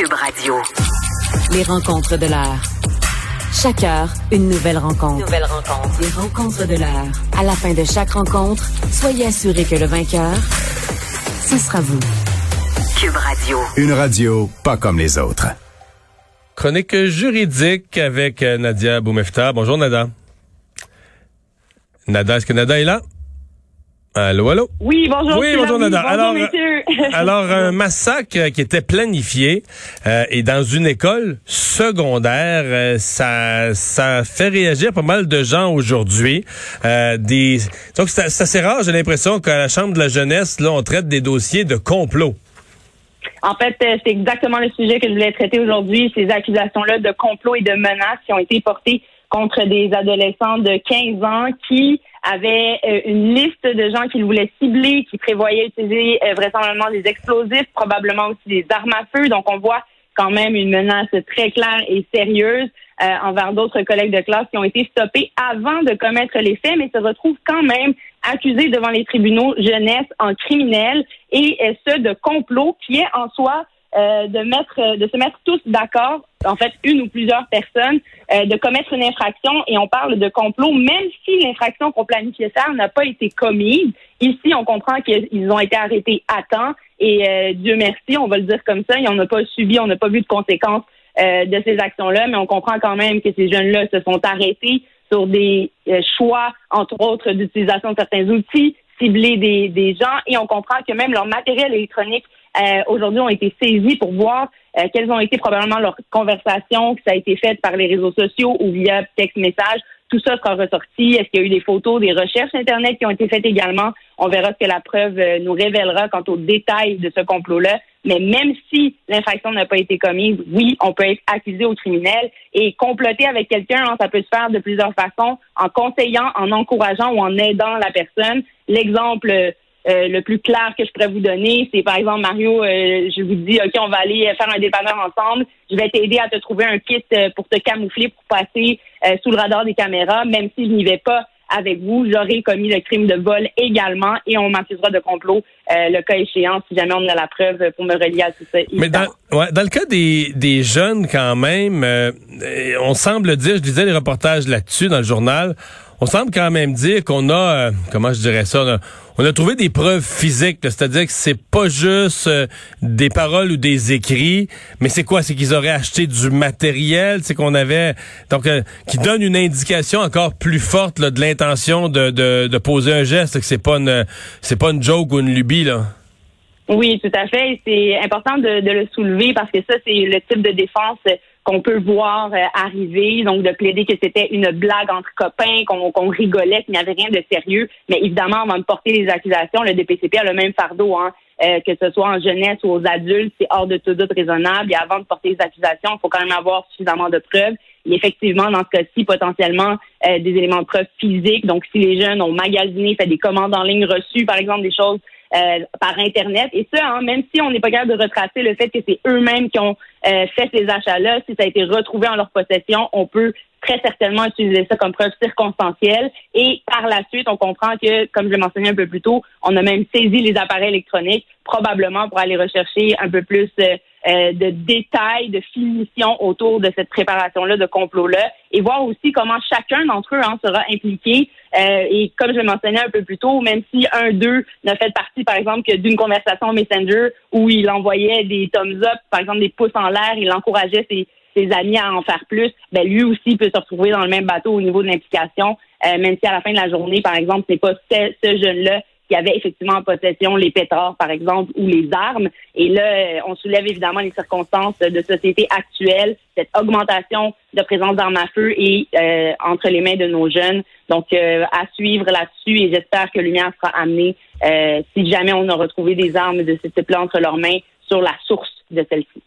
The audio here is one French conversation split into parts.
Cube Radio. Les rencontres de l'heure. Chaque heure, une nouvelle rencontre. Nouvelle rencontre. Les rencontres de l'heure. À la fin de chaque rencontre, soyez assurés que le vainqueur, ce sera vous. Cube Radio. Une radio pas comme les autres. Chronique juridique avec euh, Nadia Boumefta. Bonjour Nada. Nada, est-ce que Nada est là? Allô, allô? Oui, bonjour. Oui, bonjour. Nada. Bonjour, Alors, messieurs. Alors, un massacre qui était planifié euh, et dans une école secondaire, euh, ça, ça fait réagir pas mal de gens aujourd'hui. Euh, des, donc, c'est c'est assez rare, j'ai l'impression qu'à la Chambre de la jeunesse, là, on traite des dossiers de complot. En fait, euh, c'est exactement le sujet que je voulais traiter aujourd'hui, ces accusations-là de complot et de menaces qui ont été portées contre des adolescents de 15 ans qui avaient euh, une liste de gens qu'ils voulaient cibler, qui prévoyaient utiliser euh, vraisemblablement des explosifs, probablement aussi des armes à feu. Donc, on voit quand même une menace très claire et sérieuse euh, envers d'autres collègues de classe qui ont été stoppés avant de commettre les faits, mais se retrouvent quand même accusés devant les tribunaux jeunesse en criminel et euh, ce de complot qui est en soi euh, de mettre de se mettre tous d'accord, en fait une ou plusieurs personnes, euh, de commettre une infraction et on parle de complot, même si l'infraction qu'on planifiait faire n'a pas été commise. Ici, on comprend qu'ils ont été arrêtés à temps et euh, Dieu merci, on va le dire comme ça, et on n'a pas subi, on n'a pas vu de conséquences euh, de ces actions-là, mais on comprend quand même que ces jeunes-là se sont arrêtés sur des euh, choix, entre autres, d'utilisation de certains outils, cibler des, des gens, et on comprend que même leur matériel électronique euh, aujourd'hui ont été saisis pour voir euh, quelles ont été probablement leurs conversations, que ça a été fait par les réseaux sociaux ou via texte-message. Tout ça sera ressorti. Est-ce qu'il y a eu des photos, des recherches Internet qui ont été faites également? On verra ce que la preuve euh, nous révélera quant aux détails de ce complot-là. Mais même si l'infraction n'a pas été commise, oui, on peut être accusé au criminel et comploter avec quelqu'un, hein, ça peut se faire de plusieurs façons, en conseillant, en encourageant ou en aidant la personne. L'exemple euh, le plus clair que je pourrais vous donner, c'est par exemple, Mario, euh, je vous dis, OK, on va aller faire un dépanneur ensemble. Je vais t'aider à te trouver un kit euh, pour te camoufler, pour passer euh, sous le radar des caméras. Même si je n'y vais pas avec vous, j'aurai commis le crime de vol également et on m'accusera de complot, euh, le cas échéant, si jamais on a la preuve pour me relier à tout ça. Mais dans, ouais, dans le cas des, des jeunes, quand même, euh, euh, on semble dire, je disais les reportages là-dessus dans le journal, on semble quand même dire qu'on a, euh, comment je dirais ça, on on a trouvé des preuves physiques, c'est-à-dire que c'est pas juste euh, des paroles ou des écrits, mais c'est quoi? C'est qu'ils auraient acheté du matériel, c'est qu'on avait, donc, euh, qui donne une indication encore plus forte de l'intention de, de, de poser un geste, que c'est pas une, c'est pas une joke ou une lubie là. Oui, tout à fait. C'est important de, de le soulever parce que ça, c'est le type de défense qu'on peut voir euh, arriver, donc de plaider que c'était une blague entre copains, qu'on rigolait, qu'il n'y avait rien de sérieux. Mais évidemment, avant de porter les accusations, le DPCP a le même fardeau, hein, euh, que ce soit en jeunesse ou aux adultes, c'est hors de tout doute raisonnable. Et avant de porter les accusations, il faut quand même avoir suffisamment de preuves. Et effectivement, dans ce cas-ci, potentiellement euh, des éléments de preuve physiques. Donc, si les jeunes ont magasiné, fait des commandes en ligne reçues, par exemple, des choses euh, par Internet. Et ça, hein, même si on n'est pas capable de retracer le fait que c'est eux-mêmes qui ont euh, fait ces achats-là, si ça a été retrouvé en leur possession, on peut très certainement utiliser ça comme preuve circonstancielle. Et par la suite, on comprend que, comme je l'ai mentionné un peu plus tôt, on a même saisi les appareils électroniques, probablement pour aller rechercher un peu plus euh, euh, de détails, de finition autour de cette préparation-là, de complot-là, et voir aussi comment chacun d'entre eux hein, sera impliqué. Euh, et comme je le mentionnais un peu plus tôt, même si un d'eux n'a fait partie, par exemple, que d'une conversation Messenger où il envoyait des thumbs up, par exemple des pouces en l'air, il encourageait ses, amis à en faire plus, ben lui aussi peut se retrouver dans le même bateau au niveau de l'implication, euh, même si à la fin de la journée, par exemple, c'est pas ce jeune-là qui avait effectivement en possession les pétards, par exemple, ou les armes. Et là, euh, on soulève évidemment les circonstances de société actuelle, cette augmentation de présence d'armes à feu et euh, entre les mains de nos jeunes. Donc, euh, à suivre là-dessus et j'espère que lumière sera amenée euh, si jamais on a retrouvé des armes de ce type-là entre leurs mains sur la source de celle-ci.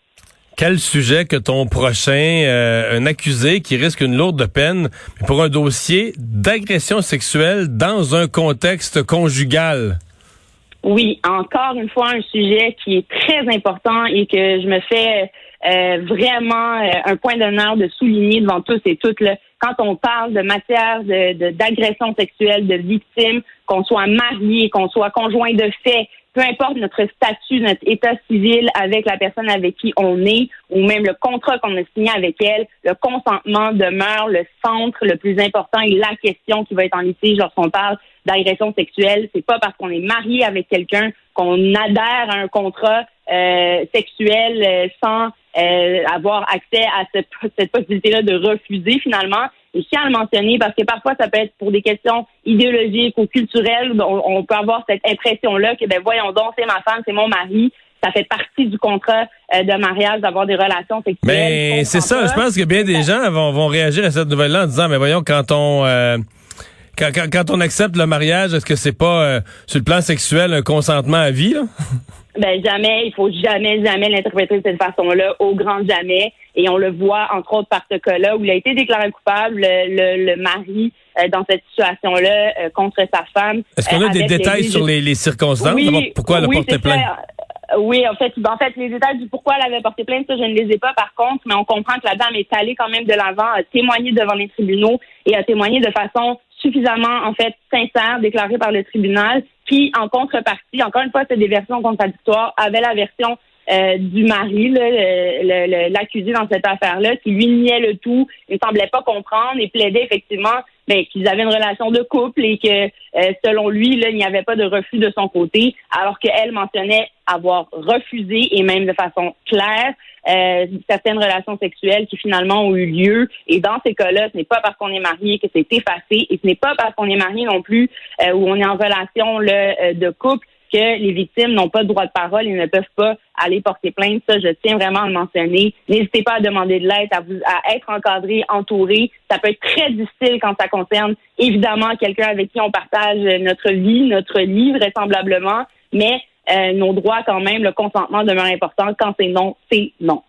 Quel sujet que ton prochain, euh, un accusé qui risque une lourde peine pour un dossier d'agression sexuelle dans un contexte conjugal? Oui, encore une fois, un sujet qui est très important et que je me fais euh, vraiment euh, un point d'honneur de souligner devant tous et toutes. Quand on parle de matière de, de- d'agression sexuelle, de victimes, qu'on soit marié, qu'on soit conjoint de fait, peu importe notre statut, notre état civil avec la personne avec qui on est, ou même le contrat qu'on a signé avec elle, le consentement demeure le centre le plus important et la question qui va être en litige lorsqu'on parle d'agression sexuelle. C'est pas parce qu'on est marié avec quelqu'un qu'on adhère à un contrat euh, sexuel euh, sans euh, avoir accès à cette, cette possibilité-là de refuser finalement. Et je tiens à le mentionner parce que parfois, ça peut être pour des questions idéologiques ou culturelles. On, peut avoir cette impression-là que, ben voyons donc, c'est ma femme, c'est mon mari. Ça fait partie du contrat de mariage d'avoir des relations sexuelles. Mais c'est ça, je pense que bien des gens vont, vont réagir à cette nouvelle-là en disant, mais voyons, quand on... Quand, quand, on accepte le mariage, est-ce que c'est pas euh, sur le plan sexuel un consentement à vie? Là? Ben jamais, il faut jamais, jamais l'interpréter de cette façon-là, au grand jamais. Et on le voit entre autres par ce cas-là où il a été déclaré coupable, le, le, mari euh, dans cette situation-là euh, contre sa femme. Est-ce qu'on a des détails sur les, les circonstances? Oui, pourquoi elle a porté plainte? Oui, en fait, en fait, les détails du pourquoi elle avait porté plainte, ça, je ne les ai pas par contre, mais on comprend que la dame est allée quand même de l'avant, a témoigné devant les tribunaux et a témoigné de façon suffisamment, en fait, sincère, déclarée par le tribunal, qui, en contrepartie, encore une fois, c'est des versions contradictoires, avait la version euh, du mari, l'accusé dans cette affaire-là, qui lui niait le tout, il ne semblait pas comprendre et plaidait effectivement ben, qu'ils avaient une relation de couple et que, euh, selon lui, là, il n'y avait pas de refus de son côté, alors qu'elle mentionnait avoir refusé et même de façon claire euh, certaines relations sexuelles qui finalement ont eu lieu. Et dans ces cas-là, ce n'est pas parce qu'on est marié que c'est effacé et ce n'est pas parce qu'on est marié non plus euh, on est en relation là, de couple que les victimes n'ont pas de droit de parole et ne peuvent pas aller porter plainte. Ça, je tiens vraiment à le mentionner. N'hésitez pas à demander de l'aide, à, à être encadré, entouré. Ça peut être très difficile quand ça concerne évidemment quelqu'un avec qui on partage notre vie, notre lit vraisemblablement, mais euh, nos droits quand même, le consentement demeure important. Quand c'est non, c'est non.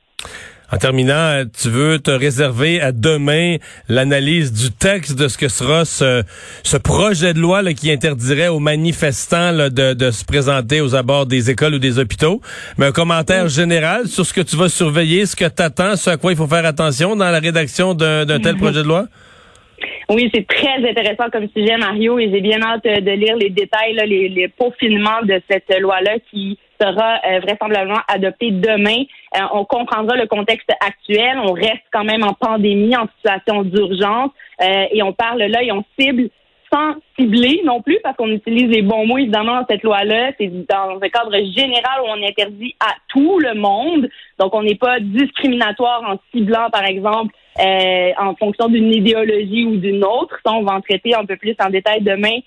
En terminant, tu veux te réserver à demain l'analyse du texte de ce que sera ce, ce projet de loi là, qui interdirait aux manifestants là, de, de, se présenter aux abords des écoles ou des hôpitaux. Mais un commentaire général sur ce que tu vas surveiller, ce que tu attends, ce à quoi il faut faire attention dans la rédaction d'un tel projet de loi? Oui, c'est très intéressant comme sujet, Mario, et j'ai bien hâte de lire les détails, là, les, les peaufinements de cette loi-là qui sera euh, vraisemblablement adoptée demain. Euh, on comprendra le contexte actuel. On reste quand même en pandémie, en situation d'urgence, euh, et on parle là et on cible sans cibler non plus, parce qu'on utilise les bons mots évidemment dans cette loi-là. C'est dans un cadre général où on interdit à tout le monde. Donc on n'est pas discriminatoire en ciblant, par exemple, en fonction d'une idéologie ou d'une autre. Ça, on va en traiter un peu plus en détail demain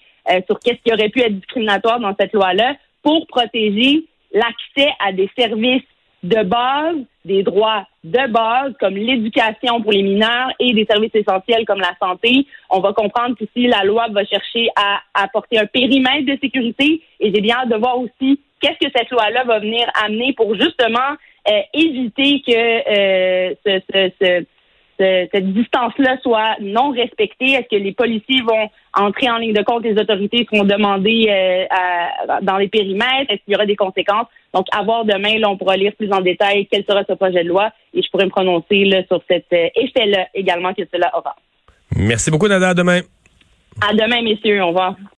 sur qu'est-ce qui aurait pu être discriminatoire dans cette loi-là pour protéger l'accès à des services de base, des droits de base comme l'éducation pour les mineurs et des services essentiels comme la santé. On va comprendre qu'ici, la loi va chercher à apporter un périmètre de sécurité et j'ai bien hâte de voir aussi qu'est-ce que cette loi-là va venir amener pour justement euh, éviter que euh, ce, ce, ce cette distance-là soit non respectée? Est-ce que les policiers vont entrer en ligne de compte, les autorités seront demandées euh, dans les périmètres? Est-ce qu'il y aura des conséquences? Donc, à voir demain, là, on pourra lire plus en détail quel sera ce projet de loi et je pourrai me prononcer là, sur cet euh, effet-là également que cela aura. Merci beaucoup, Nada. À demain. À demain, messieurs. Au revoir.